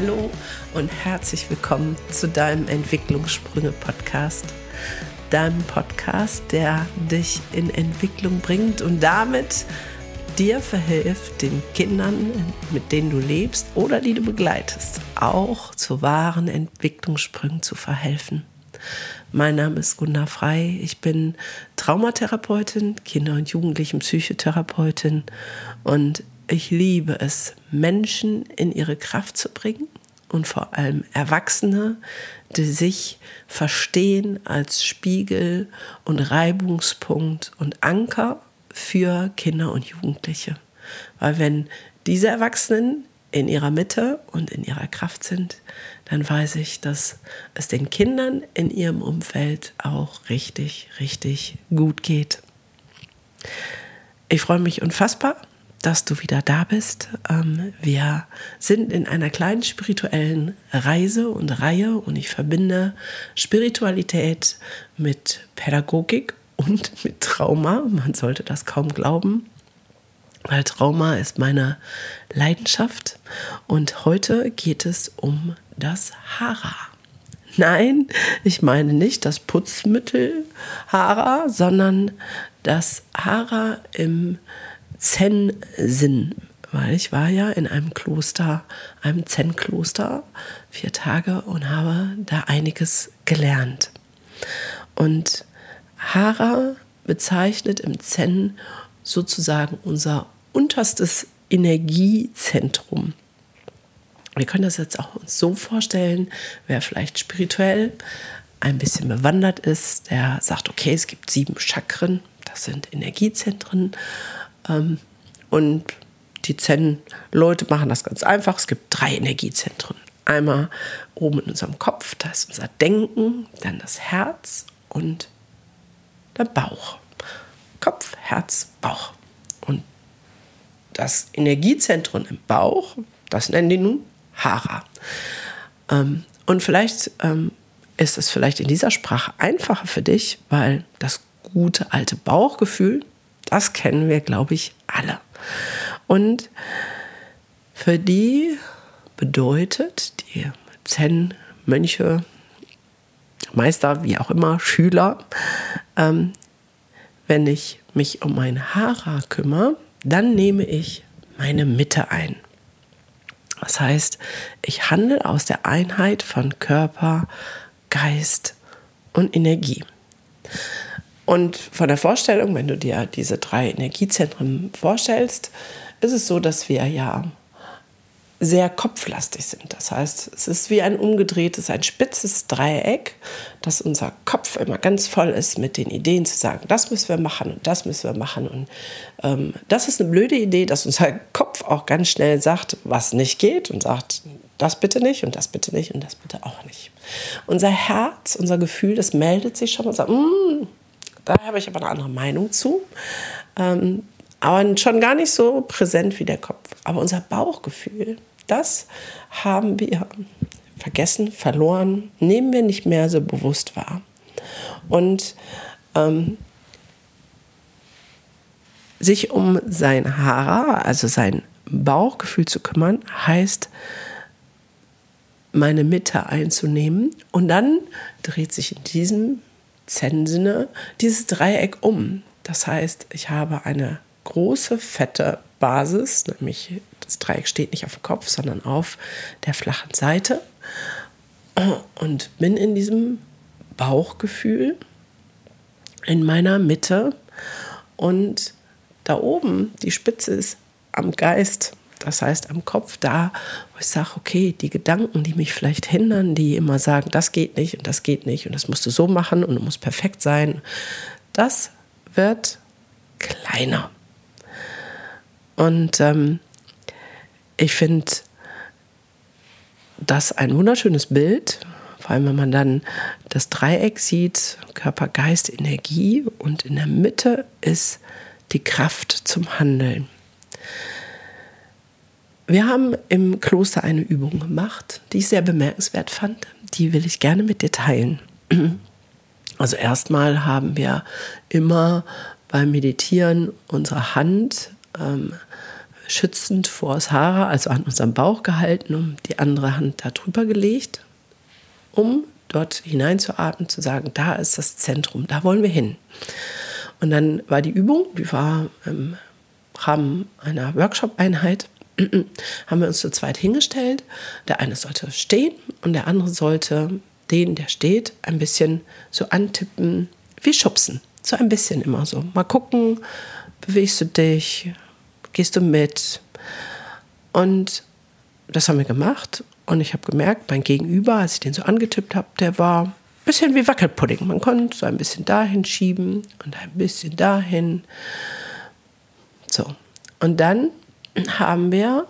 Hallo und herzlich willkommen zu deinem Entwicklungssprünge-Podcast. Deinem Podcast, der dich in Entwicklung bringt und damit dir verhilft, den Kindern, mit denen du lebst oder die du begleitest, auch zu wahren Entwicklungssprüngen zu verhelfen. Mein Name ist Gunda Frei. Ich bin Traumatherapeutin, Kinder- und Jugendlichen-Psychotherapeutin und ich liebe es, Menschen in ihre Kraft zu bringen und vor allem Erwachsene, die sich verstehen als Spiegel und Reibungspunkt und Anker für Kinder und Jugendliche. Weil wenn diese Erwachsenen in ihrer Mitte und in ihrer Kraft sind, dann weiß ich, dass es den Kindern in ihrem Umfeld auch richtig, richtig gut geht. Ich freue mich unfassbar, dass du wieder da bist. Ähm, wir sind in einer kleinen spirituellen Reise und Reihe und ich verbinde Spiritualität mit Pädagogik und mit Trauma. Man sollte das kaum glauben, weil Trauma ist meine Leidenschaft. Und heute geht es um das Hara. Nein, ich meine nicht das Putzmittel Hara, sondern das Hara im Zen-Sinn, weil ich war ja in einem Kloster, einem Zen-Kloster, vier Tage und habe da einiges gelernt. Und Hara bezeichnet im Zen sozusagen unser unterstes Energiezentrum. Wir können das jetzt auch uns so vorstellen, wer vielleicht spirituell ein bisschen bewandert ist, der sagt, okay, es gibt sieben Chakren, das sind Energiezentren und die Zen-Leute machen das ganz einfach. Es gibt drei Energiezentren. Einmal oben in unserem Kopf, da ist unser Denken, dann das Herz und der Bauch. Kopf, Herz, Bauch. Und das Energiezentrum im Bauch, das nennen die nun Hara. Ähm, und vielleicht ähm, ist es vielleicht in dieser Sprache einfacher für dich, weil das gute alte Bauchgefühl, das kennen wir, glaube ich, alle. Und für die bedeutet die Zen-Mönche, Meister, wie auch immer, Schüler, ähm, wenn ich mich um mein Hara kümmere, dann nehme ich meine Mitte ein. Das heißt, ich handle aus der Einheit von Körper, Geist und Energie. Und von der Vorstellung, wenn du dir diese drei Energiezentren vorstellst, ist es so, dass wir ja sehr kopflastig sind. Das heißt, es ist wie ein umgedrehtes, ein spitzes Dreieck, dass unser Kopf immer ganz voll ist mit den Ideen zu sagen, das müssen wir machen und das müssen wir machen. Und ähm, das ist eine blöde Idee, dass unser Kopf auch ganz schnell sagt, was nicht geht und sagt, das bitte nicht und das bitte nicht und das bitte auch nicht. Unser Herz, unser Gefühl, das meldet sich schon und sagt, mm, da habe ich aber eine andere Meinung zu. Ähm, aber schon gar nicht so präsent wie der Kopf. Aber unser Bauchgefühl, das haben wir vergessen, verloren, nehmen wir nicht mehr so bewusst wahr. Und ähm, sich um sein Hara, also sein Bauchgefühl zu kümmern, heißt, meine Mitte einzunehmen. Und dann dreht sich in diesem Zen-Sinne dieses Dreieck um. Das heißt, ich habe eine große, fette Basis, nämlich das Dreieck steht nicht auf dem Kopf, sondern auf der flachen Seite und bin in diesem Bauchgefühl in meiner Mitte und da oben, die Spitze ist am Geist, das heißt am Kopf, da, wo ich sage, okay, die Gedanken, die mich vielleicht hindern, die immer sagen, das geht nicht und das geht nicht und das musst du so machen und du musst perfekt sein, das wird kleiner. Und ähm, ich finde das ein wunderschönes Bild, vor allem wenn man dann das Dreieck sieht, Körper, Geist, Energie und in der Mitte ist die Kraft zum Handeln. Wir haben im Kloster eine Übung gemacht, die ich sehr bemerkenswert fand. Die will ich gerne mit dir teilen. Also erstmal haben wir immer beim Meditieren unsere Hand ähm, schützend vor Sarah, also an unserem Bauch gehalten, um die andere Hand da drüber gelegt, um dort hineinzuatmen, zu sagen, da ist das Zentrum, da wollen wir hin. Und dann war die Übung, die war im Rahmen einer Workshop-Einheit, haben wir uns zu zweit hingestellt. Der eine sollte stehen und der andere sollte den, der steht, ein bisschen so antippen, wie schubsen. So ein bisschen immer so. Mal gucken, bewegst du dich, gehst du mit. Und das haben wir gemacht. Und ich habe gemerkt, mein Gegenüber, als ich den so angetippt habe, der war ein bisschen wie Wackelpudding. Man konnte so ein bisschen dahin schieben und ein bisschen dahin. So. Und dann haben wir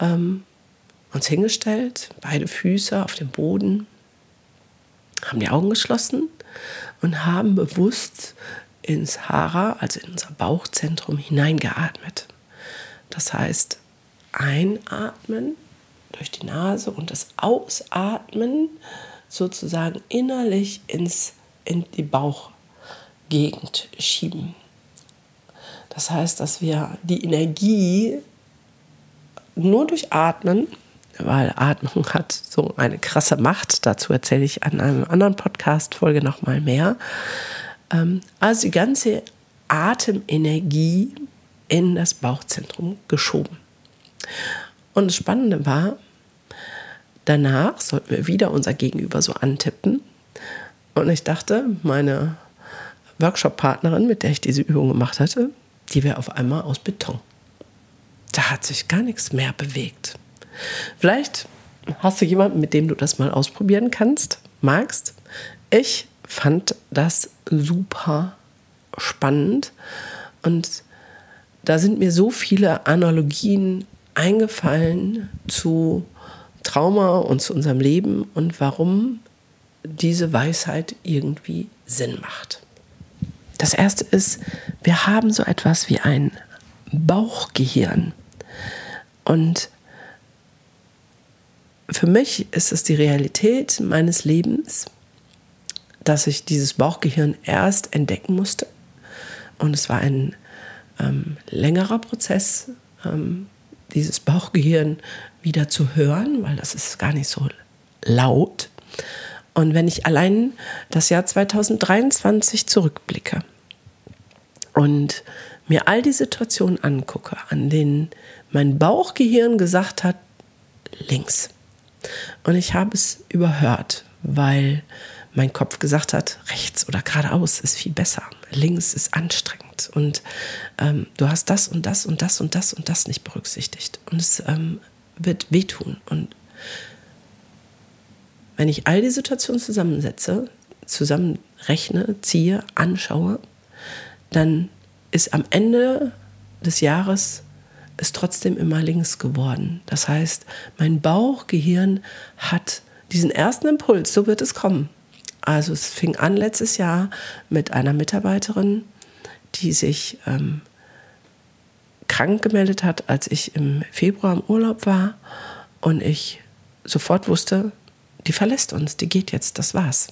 ähm, uns hingestellt, beide Füße auf dem Boden, haben die Augen geschlossen und haben bewusst ins Hara, also in unser Bauchzentrum, hineingeatmet. Das heißt, einatmen durch die Nase und das Ausatmen sozusagen innerlich ins, in die Bauchgegend schieben. Das heißt, dass wir die Energie nur durch Atmen, weil Atmung hat so eine krasse Macht, dazu erzähle ich an einem anderen Podcast-Folge nochmal mehr. Ähm, also die ganze Atemenergie in das Bauchzentrum geschoben. Und das Spannende war, danach sollten wir wieder unser Gegenüber so antippen. Und ich dachte, meine Workshop-Partnerin, mit der ich diese Übung gemacht hatte, die wäre auf einmal aus Beton. Da hat sich gar nichts mehr bewegt. Vielleicht hast du jemanden, mit dem du das mal ausprobieren kannst, magst. Ich fand das super spannend und da sind mir so viele Analogien eingefallen zu Trauma und zu unserem Leben und warum diese Weisheit irgendwie Sinn macht. Das erste ist, wir haben so etwas wie ein Bauchgehirn. Und für mich ist es die Realität meines Lebens, dass ich dieses Bauchgehirn erst entdecken musste. Und es war ein ähm, längerer Prozess, ähm, dieses Bauchgehirn wieder zu hören, weil das ist gar nicht so laut. Und wenn ich allein das Jahr 2023 zurückblicke und mir all die Situationen angucke, an denen mein Bauchgehirn gesagt hat, links. Und ich habe es überhört, weil mein Kopf gesagt hat, rechts oder geradeaus ist viel besser, links ist anstrengend und ähm, du hast das und das und das und das und das nicht berücksichtigt und es ähm, wird wehtun. Und wenn ich all die Situationen zusammensetze, zusammenrechne, ziehe, anschaue, dann ist am Ende des Jahres es trotzdem immer links geworden. Das heißt, mein Bauchgehirn hat diesen ersten Impuls, so wird es kommen. Also es fing an letztes Jahr mit einer Mitarbeiterin, die sich ähm, krank gemeldet hat, als ich im Februar im Urlaub war und ich sofort wusste, die verlässt uns, die geht jetzt, das war's.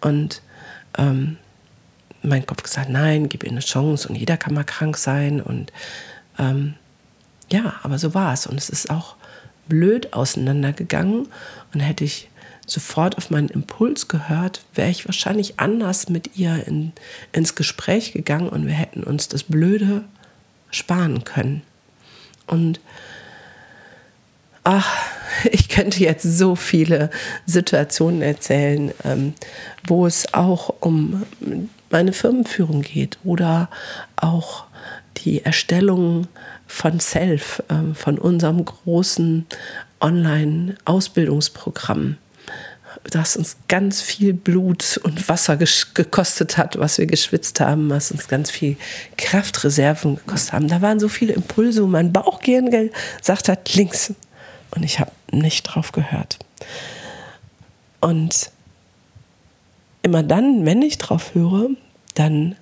Und ähm, mein Kopf gesagt, nein, gib ihr eine Chance und jeder kann mal krank sein und ähm, ja, aber so war es und es ist auch blöd auseinandergegangen und hätte ich sofort auf meinen Impuls gehört, wäre ich wahrscheinlich anders mit ihr in, ins Gespräch gegangen und wir hätten uns das Blöde sparen können. Und ach, ich könnte jetzt so viele Situationen erzählen, ähm, wo es auch um meine Firmenführung geht oder auch die Erstellung von Self, äh, von unserem großen Online-Ausbildungsprogramm das uns ganz viel Blut und Wasser gekostet hat, was wir geschwitzt haben, was uns ganz viel Kraftreserven gekostet haben. Da waren so viele Impulse, wo mein Bauchgehirn gesagt hat, links. Und ich habe nicht drauf gehört. Und immer dann, wenn ich drauf höre, dann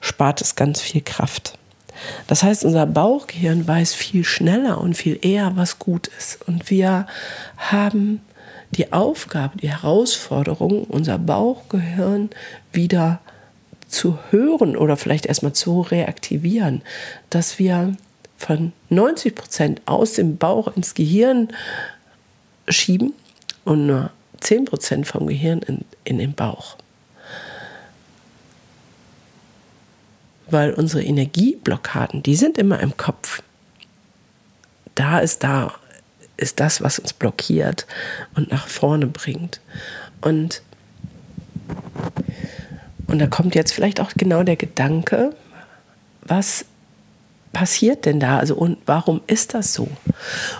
spart es ganz viel Kraft. Das heißt, unser Bauchgehirn weiß viel schneller und viel eher, was gut ist. Und wir haben die Aufgabe, die Herausforderung, unser Bauchgehirn wieder zu hören oder vielleicht erstmal zu reaktivieren, dass wir von 90 Prozent aus dem Bauch ins Gehirn schieben und nur 10 Prozent vom Gehirn in, in den Bauch. Weil unsere Energieblockaden, die sind immer im Kopf. Da ist da, ist das, was uns blockiert und nach vorne bringt. Und, und da kommt jetzt vielleicht auch genau der Gedanke, was passiert denn da? Also und warum ist das so?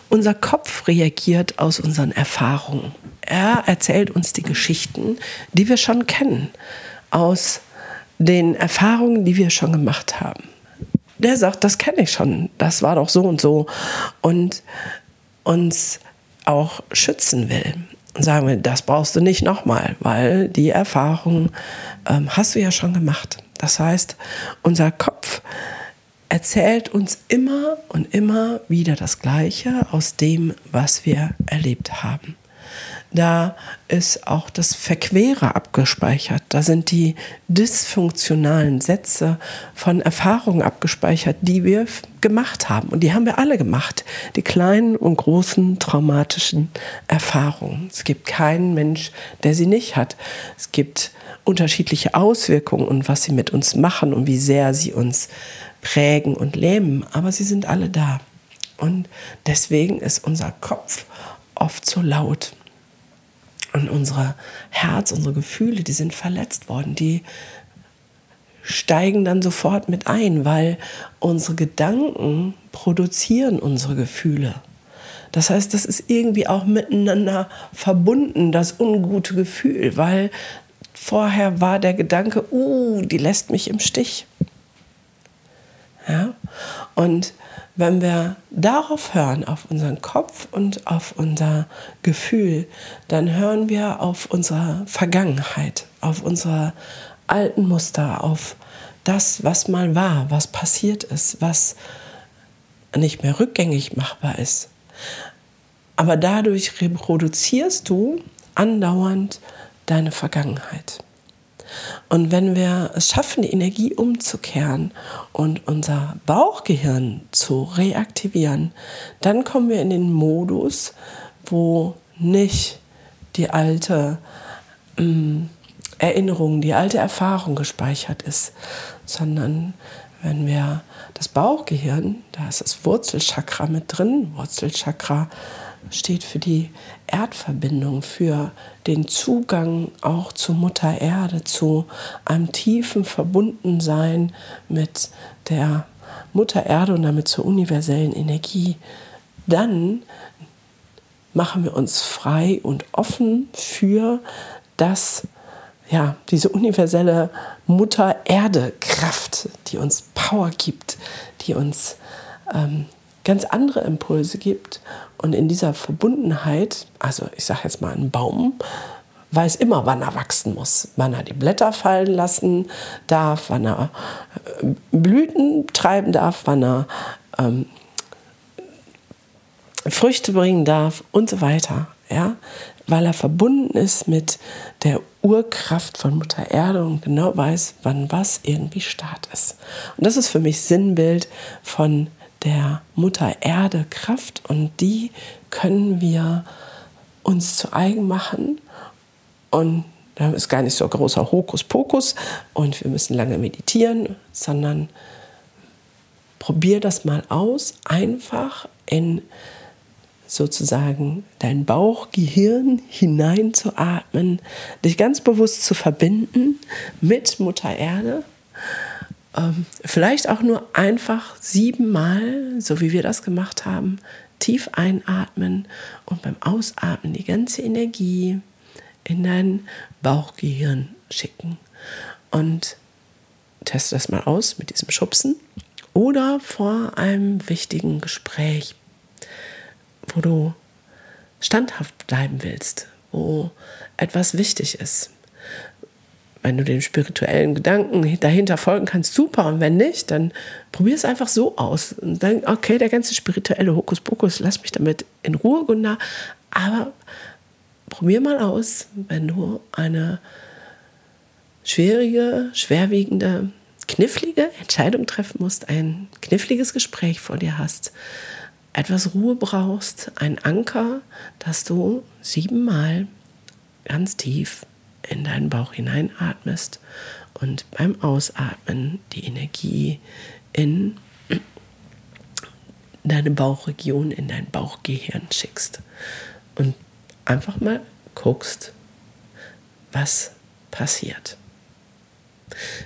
Unser Kopf reagiert aus unseren Erfahrungen. Er erzählt uns die Geschichten, die wir schon kennen, aus den Erfahrungen, die wir schon gemacht haben. Der sagt, das kenne ich schon, das war doch so und so und uns auch schützen will. Und sagen wir, das brauchst du nicht nochmal, weil die Erfahrung ähm, hast du ja schon gemacht. Das heißt, unser Kopf erzählt uns immer und immer wieder das Gleiche aus dem, was wir erlebt haben. Da ist auch das Verquere abgespeichert. Da sind die dysfunktionalen Sätze von Erfahrungen abgespeichert, die wir gemacht haben. Und die haben wir alle gemacht. Die kleinen und großen traumatischen Erfahrungen. Es gibt keinen Mensch, der sie nicht hat. Es gibt unterschiedliche Auswirkungen und was sie mit uns machen und wie sehr sie uns prägen und lähmen, aber sie sind alle da. Und deswegen ist unser Kopf oft so laut. Und unser Herz, unsere Gefühle, die sind verletzt worden, die steigen dann sofort mit ein, weil unsere Gedanken produzieren unsere Gefühle. Das heißt, das ist irgendwie auch miteinander verbunden, das ungute Gefühl, weil vorher war der Gedanke, uh, die lässt mich im Stich. Ja? Und wenn wir darauf hören, auf unseren Kopf und auf unser Gefühl, dann hören wir auf unsere Vergangenheit, auf unsere alten Muster, auf das, was mal war, was passiert ist, was nicht mehr rückgängig machbar ist. Aber dadurch reproduzierst du andauernd deine Vergangenheit. Und wenn wir es schaffen, die Energie umzukehren und unser Bauchgehirn zu reaktivieren, dann kommen wir in den Modus, wo nicht die alte ähm, Erinnerung, die alte Erfahrung gespeichert ist, sondern wenn wir das Bauchgehirn, da ist das Wurzelchakra mit drin, Wurzelchakra steht für die Erdverbindung, für den Zugang auch zu Mutter Erde, zu einem tiefen Verbundensein mit der Mutter Erde und damit zur universellen Energie, dann machen wir uns frei und offen für das, ja, diese universelle Mutter Erde Kraft, die uns Power gibt, die uns ähm, ganz andere Impulse gibt. Und in dieser Verbundenheit, also ich sage jetzt mal ein Baum, weiß immer, wann er wachsen muss, wann er die Blätter fallen lassen darf, wann er äh, Blüten treiben darf, wann er ähm, Früchte bringen darf und so weiter. Ja? Weil er verbunden ist mit der Urkraft von Mutter Erde und genau weiß, wann was irgendwie Start ist. Und das ist für mich Sinnbild von der Mutter Erde Kraft und die können wir uns zu eigen machen. Und da ist gar nicht so ein großer Hokuspokus und wir müssen lange meditieren, sondern probier das mal aus, einfach in sozusagen dein Bauchgehirn hineinzuatmen, dich ganz bewusst zu verbinden mit Mutter Erde ähm, vielleicht auch nur einfach siebenmal, so wie wir das gemacht haben, tief einatmen und beim Ausatmen die ganze Energie in dein Bauchgehirn schicken. Und teste das mal aus mit diesem Schubsen oder vor einem wichtigen Gespräch, wo du standhaft bleiben willst, wo etwas wichtig ist wenn du den spirituellen Gedanken dahinter folgen kannst, super. Und wenn nicht, dann probier es einfach so aus. Und dann, okay, der ganze spirituelle Hokuspokus, lass mich damit in Ruhe, Gunnar. Aber probier mal aus, wenn du eine schwierige, schwerwiegende, knifflige Entscheidung treffen musst, ein kniffliges Gespräch vor dir hast, etwas Ruhe brauchst, ein Anker, dass du siebenmal ganz tief in deinen Bauch hineinatmest und beim Ausatmen die Energie in deine Bauchregion, in dein Bauchgehirn schickst und einfach mal guckst, was passiert.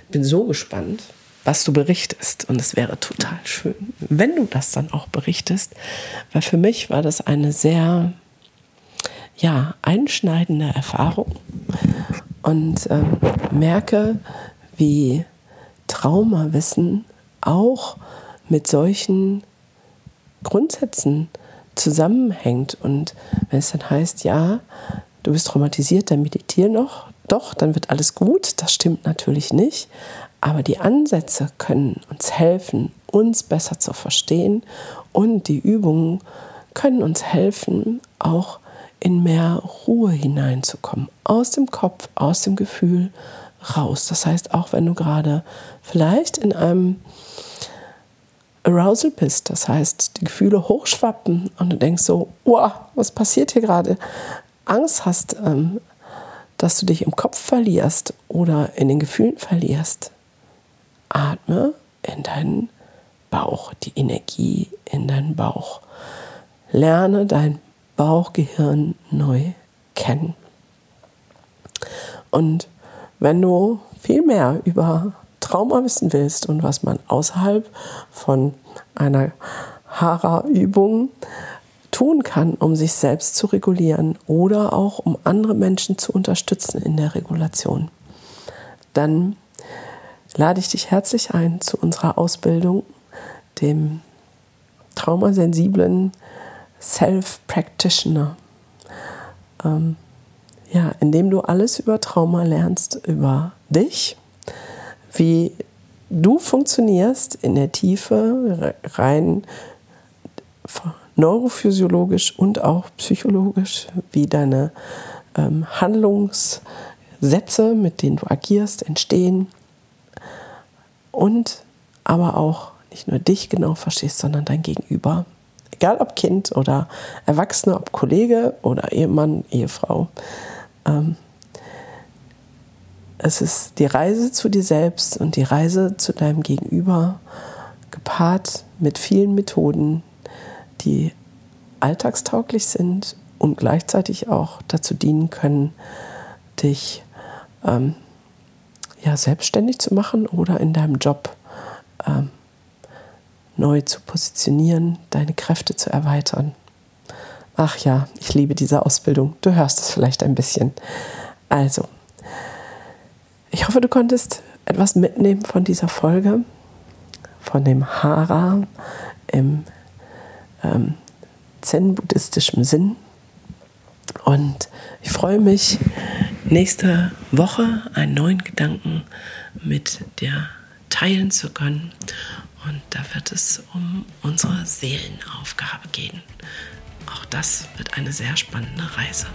Bin so gespannt, was du berichtest. Und es wäre total schön, wenn du das dann auch berichtest, weil für mich war das eine sehr ja, einschneidende Erfahrung und äh, merke, wie Traumawissen auch mit solchen Grundsätzen zusammenhängt. Und wenn es dann heißt, ja, du bist traumatisiert, dann meditiere noch, doch, dann wird alles gut. Das stimmt natürlich nicht. Aber die Ansätze können uns helfen, uns besser zu verstehen und die Übungen können uns helfen, auch in mehr Ruhe hineinzukommen. Aus dem Kopf, aus dem Gefühl raus. Das heißt, auch wenn du gerade vielleicht in einem Arousal bist, das heißt, die Gefühle hochschwappen und du denkst so, wow, was passiert hier gerade? Angst hast, ähm, dass du dich im Kopf verlierst oder in den Gefühlen verlierst, atme in deinen Bauch, die Energie in deinen Bauch. Lerne dein Bauchgehirn neu kennen. Und wenn du viel mehr über Trauma wissen willst und was man außerhalb von einer Hara-Übung tun kann, um sich selbst zu regulieren oder auch um andere Menschen zu unterstützen in der Regulation, dann lade ich dich herzlich ein zu unserer Ausbildung, dem traumasensiblen Self-Practitioner. Ähm, ja, indem du alles über Trauma lernst, über dich, wie du funktionierst in der Tiefe, rein neurophysiologisch und auch psychologisch, wie deine ähm, Handlungssätze, mit denen du agierst, entstehen und aber auch nicht nur dich genau verstehst, sondern dein Gegenüber. Egal ob Kind oder Erwachsene, ob Kollege oder Ehemann, Ehefrau. Ähm, es ist die Reise zu dir selbst und die Reise zu deinem Gegenüber, gepaart mit vielen Methoden, die alltagstauglich sind und gleichzeitig auch dazu dienen können, dich ähm, ja, selbstständig zu machen oder in deinem Job ähm, neu zu positionieren, deine Kräfte zu erweitern. Ach ja, ich liebe diese Ausbildung. Du hörst es vielleicht ein bisschen. Also, ich hoffe, du konntest etwas mitnehmen von dieser Folge, von dem Hara im ähm, zen-buddhistischen Sinn. Und ich freue mich, nächste Woche einen neuen Gedanken mit dir teilen zu können. Und da wird es um unsere Seelenaufgabe gehen. Auch das wird eine sehr spannende Reise.